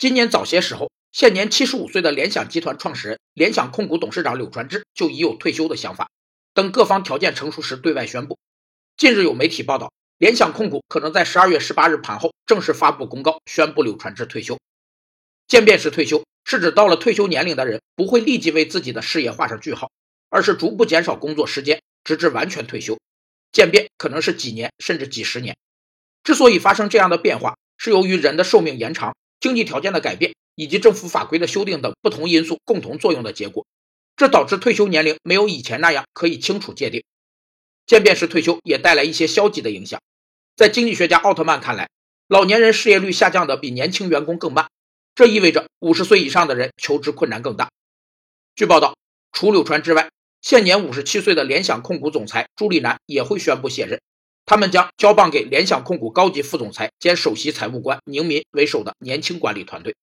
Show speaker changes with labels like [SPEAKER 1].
[SPEAKER 1] 今年早些时候，现年七十五岁的联想集团创始人、联想控股董事长柳传志就已有退休的想法，等各方条件成熟时对外宣布。近日有媒体报道，联想控股可能在十二月十八日盘后正式发布公告，宣布柳传志退休。渐变式退休是指到了退休年龄的人不会立即为自己的事业画上句号，而是逐步减少工作时间，直至完全退休。渐变可能是几年甚至几十年。之所以发生这样的变化，是由于人的寿命延长、经济条件的改变以及政府法规的修订等不同因素共同作用的结果。这导致退休年龄没有以前那样可以清楚界定。渐变式退休也带来一些消极的影响。在经济学家奥特曼看来，老年人失业率下降的比年轻员工更慢，这意味着五十岁以上的人求职困难更大。据报道，除柳传之外，现年五十七岁的联想控股总裁朱立南也会宣布卸任，他们将交棒给联想控股高级副总裁兼首席财务官宁民为首的年轻管理团队。